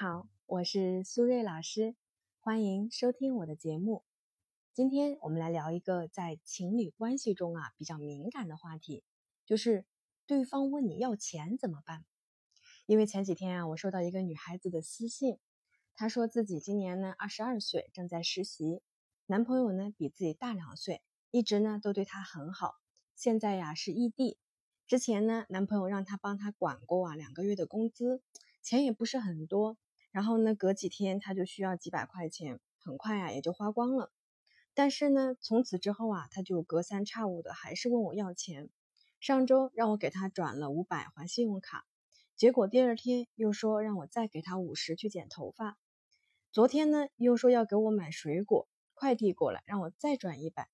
好，我是苏瑞老师，欢迎收听我的节目。今天我们来聊一个在情侣关系中啊比较敏感的话题，就是对方问你要钱怎么办？因为前几天啊，我收到一个女孩子的私信，她说自己今年呢二十二岁，正在实习，男朋友呢比自己大两岁，一直呢都对她很好，现在呀是异地。之前呢，男朋友让她帮他管过啊两个月的工资，钱也不是很多。然后呢，隔几天他就需要几百块钱，很快啊也就花光了。但是呢，从此之后啊，他就隔三差五的还是问我要钱。上周让我给他转了五百还信用卡，结果第二天又说让我再给他五十去剪头发。昨天呢又说要给我买水果，快递过来让我再转一百。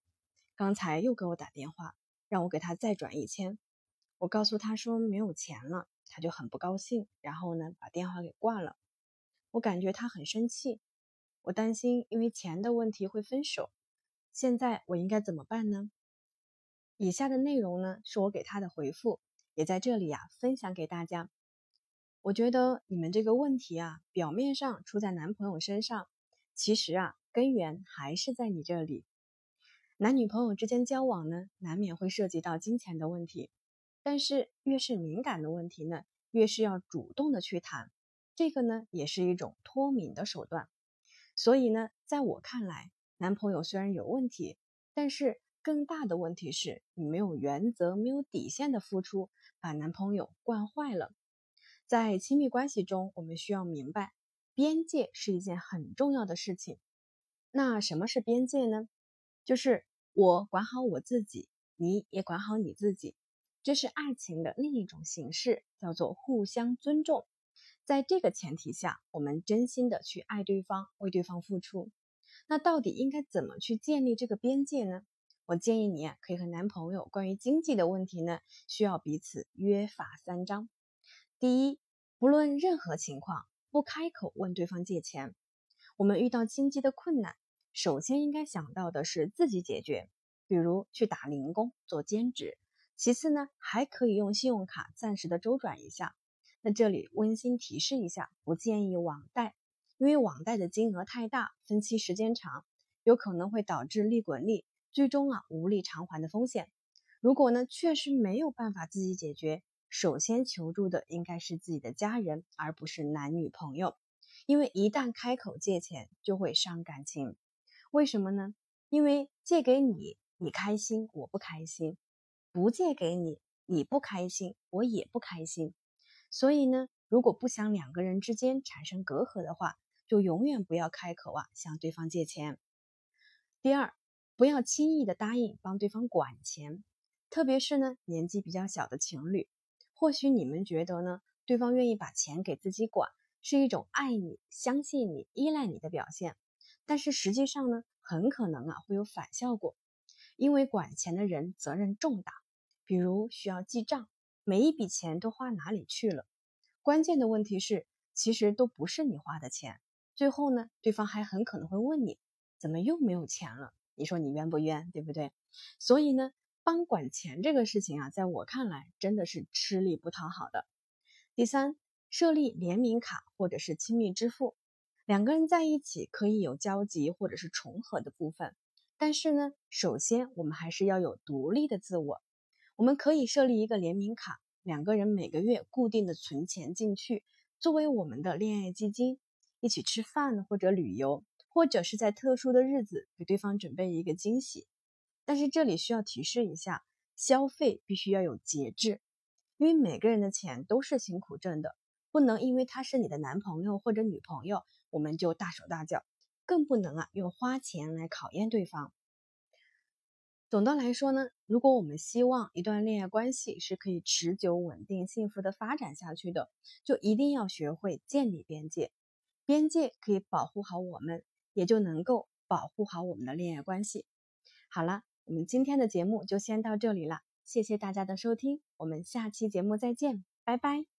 刚才又给我打电话，让我给他再转一千。我告诉他说没有钱了，他就很不高兴，然后呢把电话给挂了。我感觉他很生气，我担心因为钱的问题会分手。现在我应该怎么办呢？以下的内容呢是我给他的回复，也在这里呀分享给大家。我觉得你们这个问题啊，表面上出在男朋友身上，其实啊根源还是在你这里。男女朋友之间交往呢，难免会涉及到金钱的问题，但是越是敏感的问题呢，越是要主动的去谈。这个呢，也是一种脱敏的手段。所以呢，在我看来，男朋友虽然有问题，但是更大的问题是你没有原则、没有底线的付出，把男朋友惯坏了。在亲密关系中，我们需要明白，边界是一件很重要的事情。那什么是边界呢？就是我管好我自己，你也管好你自己。这是爱情的另一种形式，叫做互相尊重。在这个前提下，我们真心的去爱对方，为对方付出。那到底应该怎么去建立这个边界呢？我建议你啊，可以和男朋友关于经济的问题呢，需要彼此约法三章。第一，不论任何情况，不开口问对方借钱。我们遇到经济的困难，首先应该想到的是自己解决，比如去打零工、做兼职。其次呢，还可以用信用卡暂时的周转一下。那这里温馨提示一下，不建议网贷，因为网贷的金额太大，分期时间长，有可能会导致利滚利，最终啊无力偿还的风险。如果呢确实没有办法自己解决，首先求助的应该是自己的家人，而不是男女朋友，因为一旦开口借钱就会伤感情。为什么呢？因为借给你你开心，我不开心；不借给你你不开心，我也不开心。所以呢，如果不想两个人之间产生隔阂的话，就永远不要开口啊向对方借钱。第二，不要轻易的答应帮对方管钱，特别是呢年纪比较小的情侣，或许你们觉得呢对方愿意把钱给自己管是一种爱你、相信你、依赖你的表现，但是实际上呢很可能啊会有反效果，因为管钱的人责任重大，比如需要记账。每一笔钱都花哪里去了？关键的问题是，其实都不是你花的钱。最后呢，对方还很可能会问你，怎么又没有钱了？你说你冤不冤？对不对？所以呢，帮管钱这个事情啊，在我看来真的是吃力不讨好的。第三，设立联名卡或者是亲密支付，两个人在一起可以有交集或者是重合的部分，但是呢，首先我们还是要有独立的自我。我们可以设立一个联名卡，两个人每个月固定的存钱进去，作为我们的恋爱基金，一起吃饭或者旅游，或者是在特殊的日子给对方准备一个惊喜。但是这里需要提示一下，消费必须要有节制，因为每个人的钱都是辛苦挣的，不能因为他是你的男朋友或者女朋友，我们就大手大脚，更不能啊用花钱来考验对方。总的来说呢，如果我们希望一段恋爱关系是可以持久、稳定、幸福的发展下去的，就一定要学会建立边界。边界可以保护好我们，也就能够保护好我们的恋爱关系。好了，我们今天的节目就先到这里了，谢谢大家的收听，我们下期节目再见，拜拜。